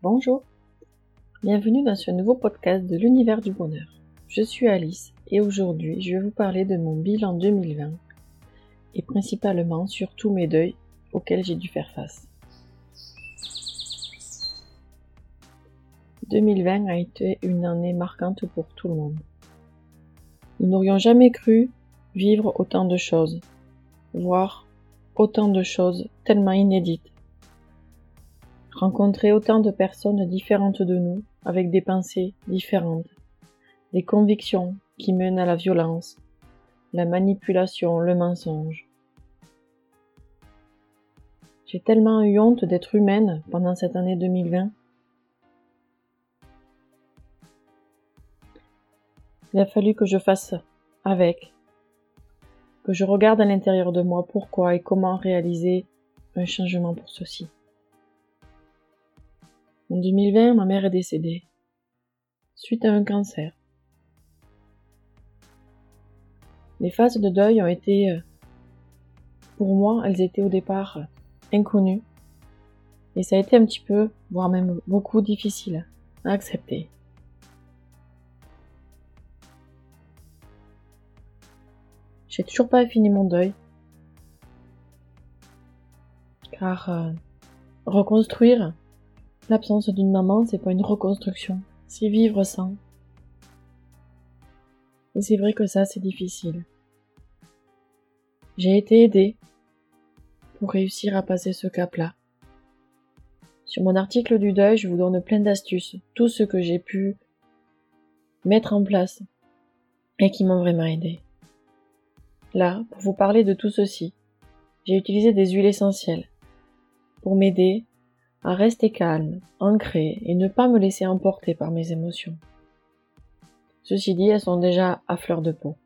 Bonjour, bienvenue dans ce nouveau podcast de l'univers du bonheur. Je suis Alice et aujourd'hui je vais vous parler de mon bilan 2020 et principalement sur tous mes deuils auxquels j'ai dû faire face. 2020 a été une année marquante pour tout le monde. Nous n'aurions jamais cru vivre autant de choses, voir autant de choses tellement inédites rencontrer autant de personnes différentes de nous, avec des pensées différentes, des convictions qui mènent à la violence, la manipulation, le mensonge. J'ai tellement eu honte d'être humaine pendant cette année 2020. Il a fallu que je fasse avec, que je regarde à l'intérieur de moi pourquoi et comment réaliser un changement pour ceci. En 2020, ma mère est décédée, suite à un cancer. Les phases de deuil ont été, euh, pour moi, elles étaient au départ inconnues. Et ça a été un petit peu, voire même beaucoup difficile à accepter. J'ai toujours pas fini mon deuil. Car euh, reconstruire, L'absence d'une maman, c'est pas une reconstruction, c'est vivre sans. Et c'est vrai que ça, c'est difficile. J'ai été aidée pour réussir à passer ce cap-là. Sur mon article du deuil, je vous donne plein d'astuces, tout ce que j'ai pu mettre en place et qui m'ont vraiment aidé. Là, pour vous parler de tout ceci, j'ai utilisé des huiles essentielles pour m'aider à rester calme, ancré et ne pas me laisser emporter par mes émotions. Ceci dit, elles sont déjà à fleur de peau.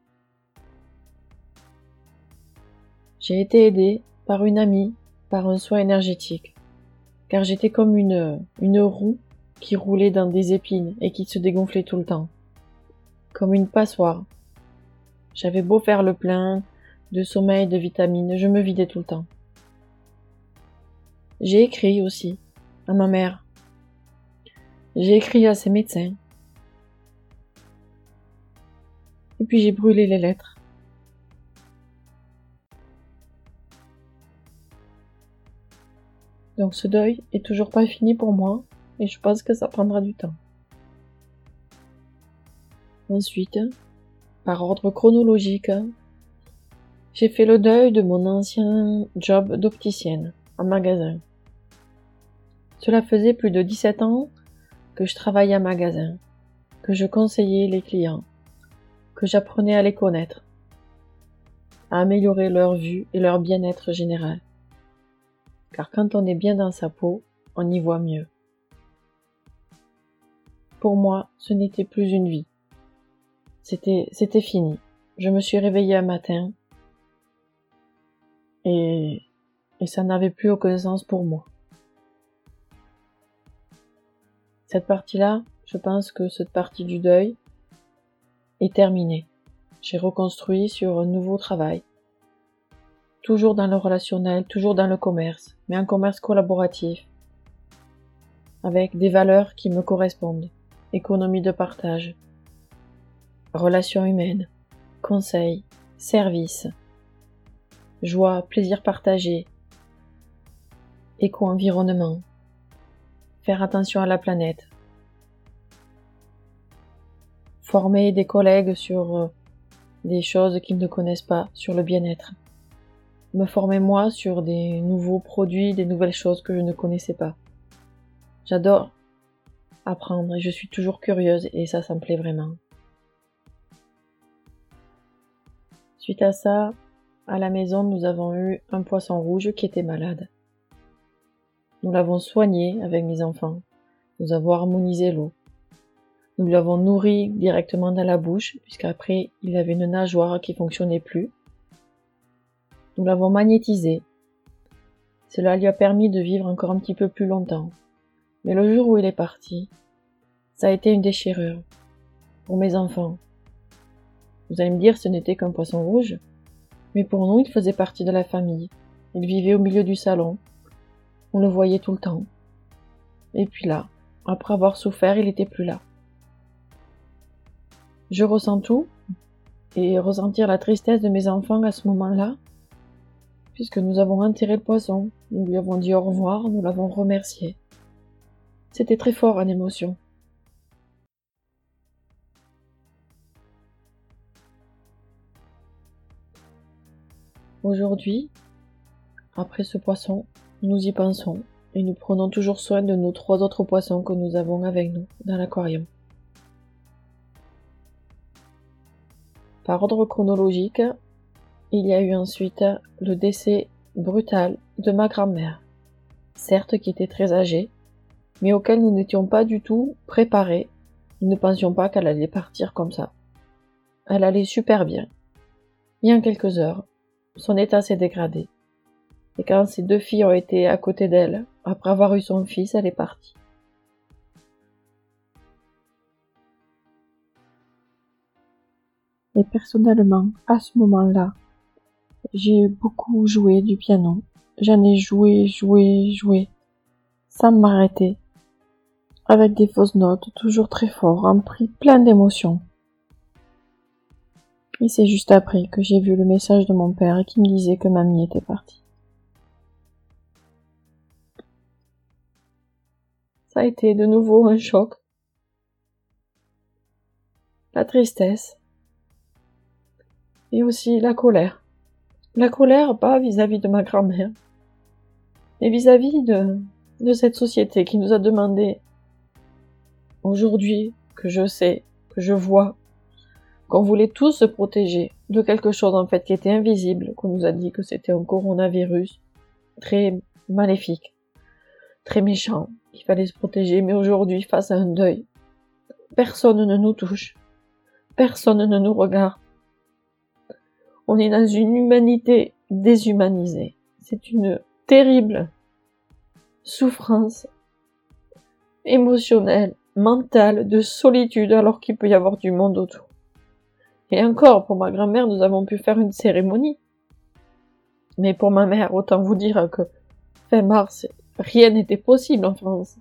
J'ai été aidée par une amie, par un soin énergétique, car j'étais comme une, une roue qui roulait dans des épines et qui se dégonflait tout le temps, comme une passoire. J'avais beau faire le plein de sommeil, de vitamines, je me vidais tout le temps. J'ai écrit aussi à ma mère. J'ai écrit à ses médecins. Et puis j'ai brûlé les lettres. Donc ce deuil est toujours pas fini pour moi et je pense que ça prendra du temps. Ensuite, par ordre chronologique, j'ai fait le deuil de mon ancien job d'opticienne en magasin. Cela faisait plus de 17 ans que je travaillais à magasin, que je conseillais les clients, que j'apprenais à les connaître, à améliorer leur vue et leur bien-être général. Car quand on est bien dans sa peau, on y voit mieux. Pour moi, ce n'était plus une vie. C'était, c'était fini. Je me suis réveillée un matin et, et ça n'avait plus aucun sens pour moi. Cette partie-là, je pense que cette partie du deuil est terminée. J'ai reconstruit sur un nouveau travail. Toujours dans le relationnel, toujours dans le commerce, mais un commerce collaboratif, avec des valeurs qui me correspondent. Économie de partage, relations humaines, conseils, services, joie, plaisir partagé, éco-environnement, faire attention à la planète, former des collègues sur euh, des choses qu'ils ne connaissent pas, sur le bien-être, me former moi sur des nouveaux produits, des nouvelles choses que je ne connaissais pas. J'adore apprendre et je suis toujours curieuse et ça, ça me plaît vraiment. Suite à ça, à la maison, nous avons eu un poisson rouge qui était malade. Nous l'avons soigné avec mes enfants. Nous avons harmonisé l'eau. Nous l'avons nourri directement dans la bouche, puisqu'après il avait une nageoire qui fonctionnait plus. Nous l'avons magnétisé. Cela lui a permis de vivre encore un petit peu plus longtemps. Mais le jour où il est parti, ça a été une déchirure. Pour mes enfants. Vous allez me dire ce n'était qu'un poisson rouge. Mais pour nous, il faisait partie de la famille. Il vivait au milieu du salon, on le voyait tout le temps. Et puis là, après avoir souffert, il n'était plus là. Je ressens tout, et ressentir la tristesse de mes enfants à ce moment-là, puisque nous avons enterré le poisson, nous lui avons dit au revoir, nous l'avons remercié. C'était très fort en émotion. Aujourd'hui, après ce poisson, nous y pensons et nous prenons toujours soin de nos trois autres poissons que nous avons avec nous dans l'aquarium. Par ordre chronologique, il y a eu ensuite le décès brutal de ma grand-mère, certes qui était très âgée, mais auquel nous n'étions pas du tout préparés. Nous ne pensions pas qu'elle allait partir comme ça. Elle allait super bien. Et en quelques heures, son état s'est dégradé. Et quand ses deux filles ont été à côté d'elle, après avoir eu son fils, elle est partie. Et personnellement, à ce moment-là, j'ai beaucoup joué du piano. J'en ai joué, joué, joué, sans m'arrêter, avec des fausses notes, toujours très fort, empris plein d'émotions. Et c'est juste après que j'ai vu le message de mon père qui me disait que mamie était partie. Ça a été de nouveau un choc. La tristesse, et aussi la colère. La colère, pas vis-à-vis de ma grand-mère, mais vis-à-vis de, cette société qui nous a demandé, aujourd'hui, que je sais, que je vois, qu'on voulait tous se protéger de quelque chose en fait qui était invisible, qu'on nous a dit que c'était un coronavirus très maléfique, très méchant, qu'il fallait se protéger, mais aujourd'hui, face à un deuil, personne ne nous touche, personne ne nous regarde, on est dans une humanité déshumanisée. C'est une terrible souffrance émotionnelle, mentale, de solitude alors qu'il peut y avoir du monde autour. Et encore, pour ma grand-mère, nous avons pu faire une cérémonie. Mais pour ma mère, autant vous dire que fin mars, rien n'était possible en France.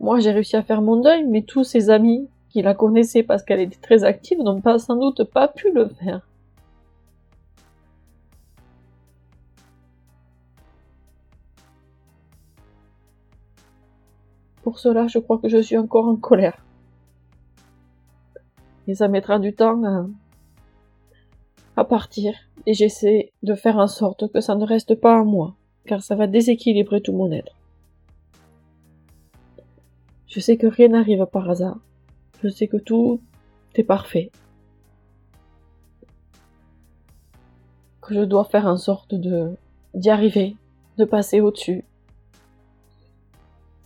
Moi, j'ai réussi à faire mon deuil, mais tous ses amis, qui la connaissait parce qu'elle était très active n'ont pas sans doute pas pu le faire. Pour cela, je crois que je suis encore en colère. Et ça mettra du temps à, à partir. Et j'essaie de faire en sorte que ça ne reste pas à moi, car ça va déséquilibrer tout mon être. Je sais que rien n'arrive par hasard. Je sais que tout est parfait. Que je dois faire en sorte de d'y arriver, de passer au-dessus.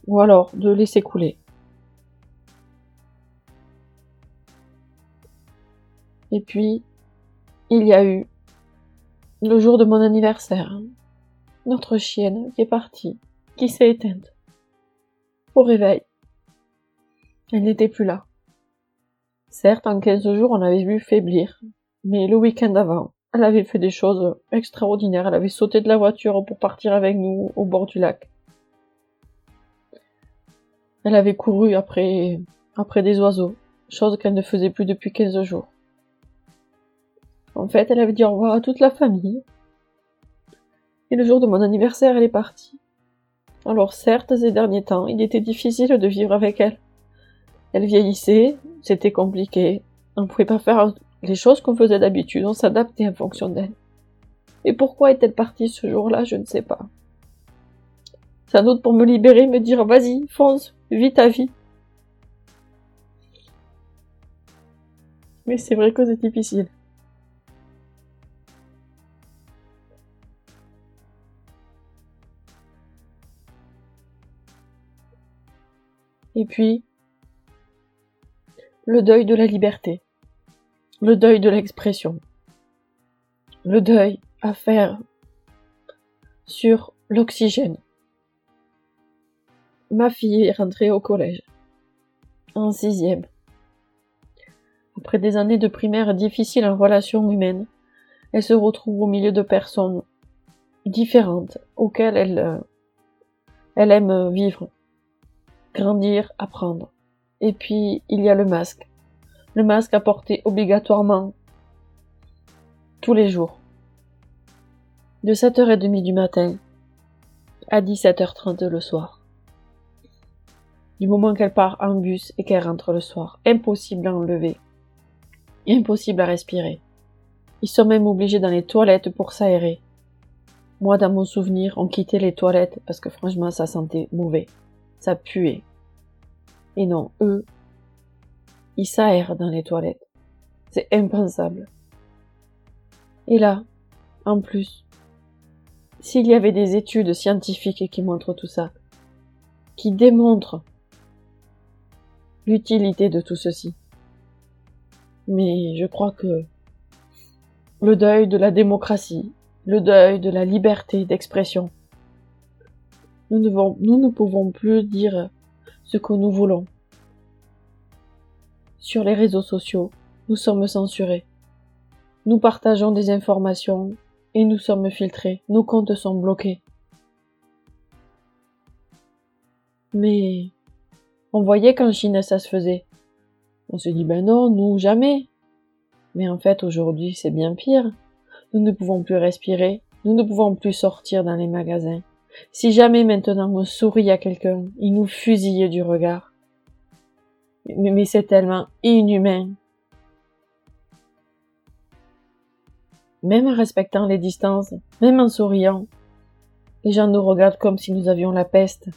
Ou alors de laisser couler. Et puis, il y a eu le jour de mon anniversaire, notre chienne qui est partie, qui s'est éteinte? Au réveil, elle n'était plus là. Certes, en quinze jours, on avait vu faiblir, mais le week-end avant, elle avait fait des choses extraordinaires. Elle avait sauté de la voiture pour partir avec nous au bord du lac. Elle avait couru après, après des oiseaux, chose qu'elle ne faisait plus depuis quinze jours. En fait, elle avait dit au revoir à toute la famille. Et le jour de mon anniversaire, elle est partie. Alors certes, ces derniers temps, il était difficile de vivre avec elle. Elle vieillissait, c'était compliqué. On ne pouvait pas faire les choses qu'on faisait d'habitude, on s'adaptait en fonction d'elle. Et pourquoi est-elle partie ce jour-là, je ne sais pas. Sans doute pour me libérer, me dire vas-y, fonce, vis ta vie. Mais c'est vrai que c'est difficile. Et puis, le deuil de la liberté, le deuil de l'expression, le deuil à faire sur l'oxygène. Ma fille est rentrée au collège, en sixième. Après des années de primaire difficiles en relations humaines, elle se retrouve au milieu de personnes différentes auxquelles elle, euh, elle aime vivre. Grandir, apprendre. Et puis, il y a le masque. Le masque à porter obligatoirement tous les jours. De 7h30 du matin à 17h30 le soir. Du moment qu'elle part en bus et qu'elle rentre le soir, impossible à enlever. Impossible à respirer. Ils sont même obligés dans les toilettes pour s'aérer. Moi, dans mon souvenir, on quittait les toilettes parce que franchement, ça sentait mauvais. Ça puait. Et non, eux, ils s'aèrent dans les toilettes. C'est impensable. Et là, en plus, s'il y avait des études scientifiques qui montrent tout ça, qui démontrent l'utilité de tout ceci. Mais je crois que le deuil de la démocratie, le deuil de la liberté d'expression, nous ne, nous ne pouvons plus dire ce que nous voulons. Sur les réseaux sociaux, nous sommes censurés. Nous partageons des informations et nous sommes filtrés. Nos comptes sont bloqués. Mais on voyait qu'en Chine ça se faisait. On se dit ben non, nous jamais. Mais en fait aujourd'hui c'est bien pire. Nous ne pouvons plus respirer, nous ne pouvons plus sortir dans les magasins. Si jamais maintenant on sourit à quelqu'un, il nous fusille du regard mais c'est tellement inhumain. Même en respectant les distances, même en souriant, les gens nous regardent comme si nous avions la peste.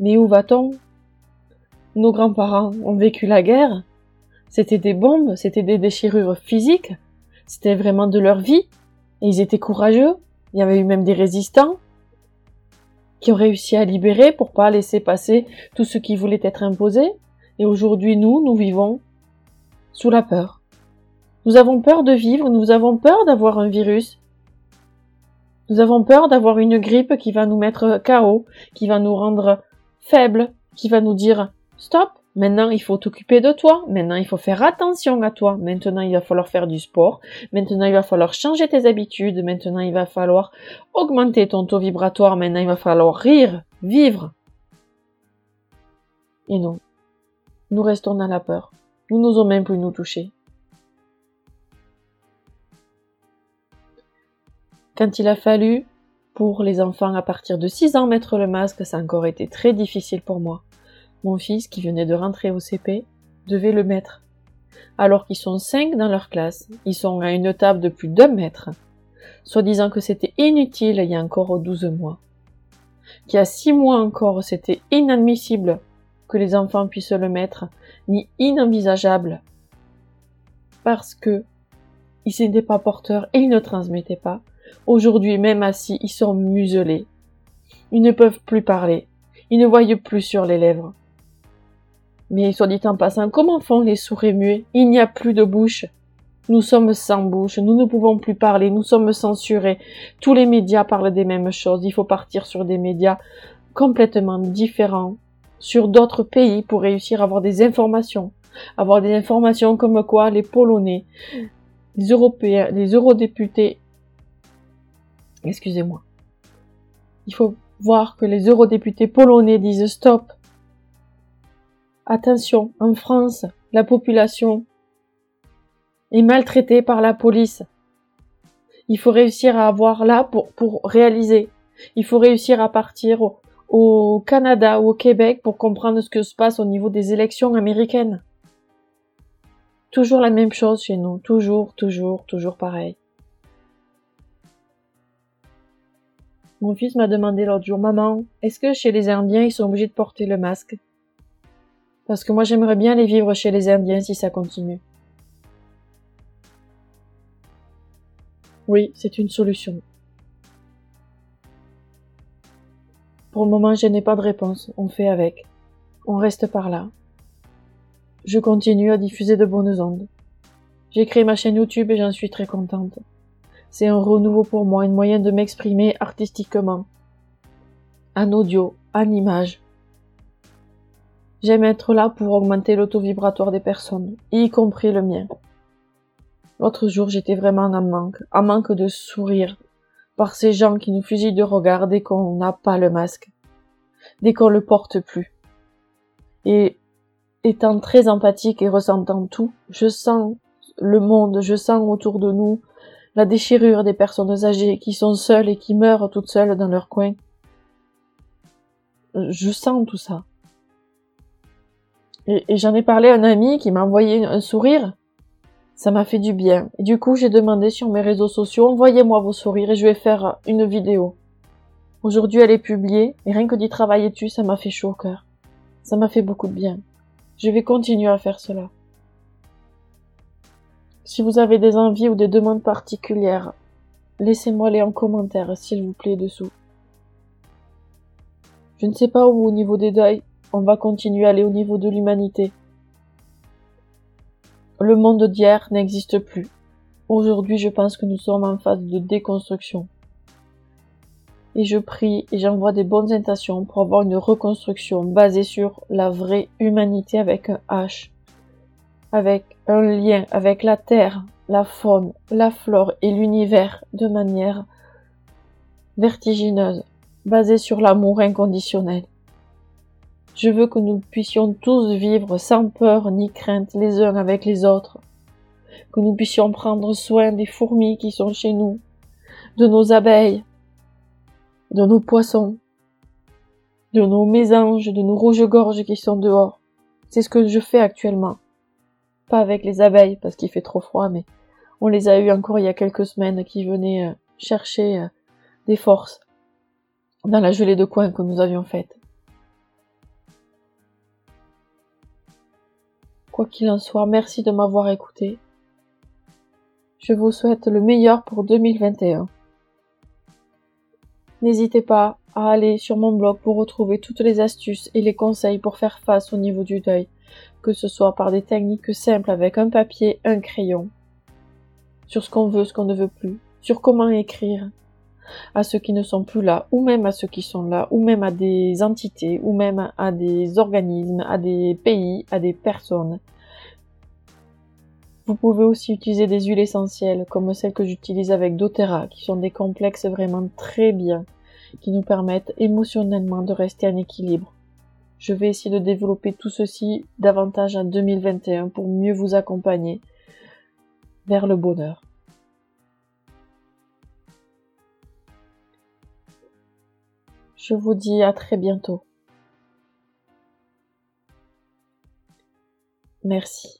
Mais où va-t-on? Nos grands-parents ont vécu la guerre. C'était des bombes, c'était des déchirures physiques, c'était vraiment de leur vie. Et ils étaient courageux. Il y avait eu même des résistants qui ont réussi à libérer pour pas laisser passer tout ce qui voulait être imposé. Et aujourd'hui, nous, nous vivons sous la peur. Nous avons peur de vivre, nous avons peur d'avoir un virus. Nous avons peur d'avoir une grippe qui va nous mettre KO, qui va nous rendre faibles, qui va nous dire stop, maintenant il faut t'occuper de toi, maintenant il faut faire attention à toi, maintenant il va falloir faire du sport, maintenant il va falloir changer tes habitudes, maintenant il va falloir augmenter ton taux vibratoire, maintenant il va falloir rire, vivre. Et non, nous restons dans la peur. Nous n'osons même plus nous toucher. Quand il a fallu, pour les enfants à partir de 6 ans, mettre le masque, ça a encore été très difficile pour moi. Mon fils, qui venait de rentrer au CP, devait le mettre. Alors qu'ils sont 5 dans leur classe, ils sont à une table de plus d'un mètre, soit disant que c'était inutile il y a encore 12 mois. Qu'il y a 6 mois encore, c'était inadmissible que les enfants puissent le mettre, ni inenvisageable, parce que ils n'étaient pas porteurs et ils ne transmettaient pas. Aujourd'hui, même assis, ils sont muselés. Ils ne peuvent plus parler. Ils ne voient plus sur les lèvres. Mais soit dit en passant, comment font les sourds et muets? Il n'y a plus de bouche. Nous sommes sans bouche, nous ne pouvons plus parler, nous sommes censurés. Tous les médias parlent des mêmes choses. Il faut partir sur des médias complètement différents sur d'autres pays pour réussir à avoir des informations. Avoir des informations comme quoi les Polonais, les Européens, les eurodéputés, excusez-moi. Il faut voir que les eurodéputés polonais disent stop. Attention, en France, la population est maltraitée par la police. Il faut réussir à avoir là pour, réaliser. Il faut réussir à partir au, au Canada ou au Québec pour comprendre ce que se passe au niveau des élections américaines. Toujours la même chose chez nous, toujours, toujours, toujours pareil. Mon fils m'a demandé l'autre jour, maman, est-ce que chez les Indiens ils sont obligés de porter le masque? Parce que moi j'aimerais bien les vivre chez les Indiens si ça continue. Oui, c'est une solution. Pour le moment, je n'ai pas de réponse. On fait avec. On reste par là. Je continue à diffuser de bonnes ondes. J'ai créé ma chaîne YouTube et j'en suis très contente. C'est un renouveau pour moi, une moyen de m'exprimer artistiquement. En audio, en image. J'aime être là pour augmenter l'auto-vibratoire des personnes, y compris le mien. L'autre jour, j'étais vraiment en manque, en manque de sourire, par ces gens qui nous fusillent de regard dès qu'on n'a pas le masque, dès qu'on le porte plus. Et étant très empathique et ressentant tout, je sens le monde, je sens autour de nous la déchirure des personnes âgées qui sont seules et qui meurent toutes seules dans leur coin. Je sens tout ça. Et, j'en ai parlé à un ami qui m'a envoyé un sourire. Ça m'a fait du bien. Du coup, j'ai demandé sur mes réseaux sociaux, envoyez-moi vos sourires et je vais faire une vidéo. Aujourd'hui, elle est publiée et rien que d'y travailler dessus, ça m'a fait chaud au cœur. Ça m'a fait beaucoup de bien. Je vais continuer à faire cela. Si vous avez des envies ou des demandes particulières, laissez-moi les en commentaire, s'il vous plaît, dessous. Je ne sais pas où au niveau des deuils, on va continuer à aller au niveau de l'humanité. Le monde d'hier n'existe plus. Aujourd'hui, je pense que nous sommes en phase de déconstruction. Et je prie et j'envoie des bonnes intentions pour avoir une reconstruction basée sur la vraie humanité avec un H avec un lien avec la terre, la faune, la flore et l'univers de manière vertigineuse, basée sur l'amour inconditionnel. Je veux que nous puissions tous vivre sans peur ni crainte les uns avec les autres, que nous puissions prendre soin des fourmis qui sont chez nous, de nos abeilles, de nos poissons, de nos mésanges, de nos rouges-gorges qui sont dehors. C'est ce que je fais actuellement. Pas avec les abeilles parce qu'il fait trop froid, mais on les a eu encore il y a quelques semaines qui venaient euh, chercher euh, des forces dans la gelée de coin que nous avions faite. Quoi qu'il en soit, merci de m'avoir écouté. Je vous souhaite le meilleur pour 2021. N'hésitez pas à aller sur mon blog pour retrouver toutes les astuces et les conseils pour faire face au niveau du deuil que ce soit par des techniques simples avec un papier, un crayon, sur ce qu'on veut, ce qu'on ne veut plus, sur comment écrire à ceux qui ne sont plus là, ou même à ceux qui sont là, ou même à des entités, ou même à des organismes, à des pays, à des personnes. Vous pouvez aussi utiliser des huiles essentielles, comme celles que j'utilise avec doTERRA, qui sont des complexes vraiment très bien, qui nous permettent émotionnellement de rester en équilibre. Je vais essayer de développer tout ceci davantage en 2021 pour mieux vous accompagner vers le bonheur. Je vous dis à très bientôt. Merci.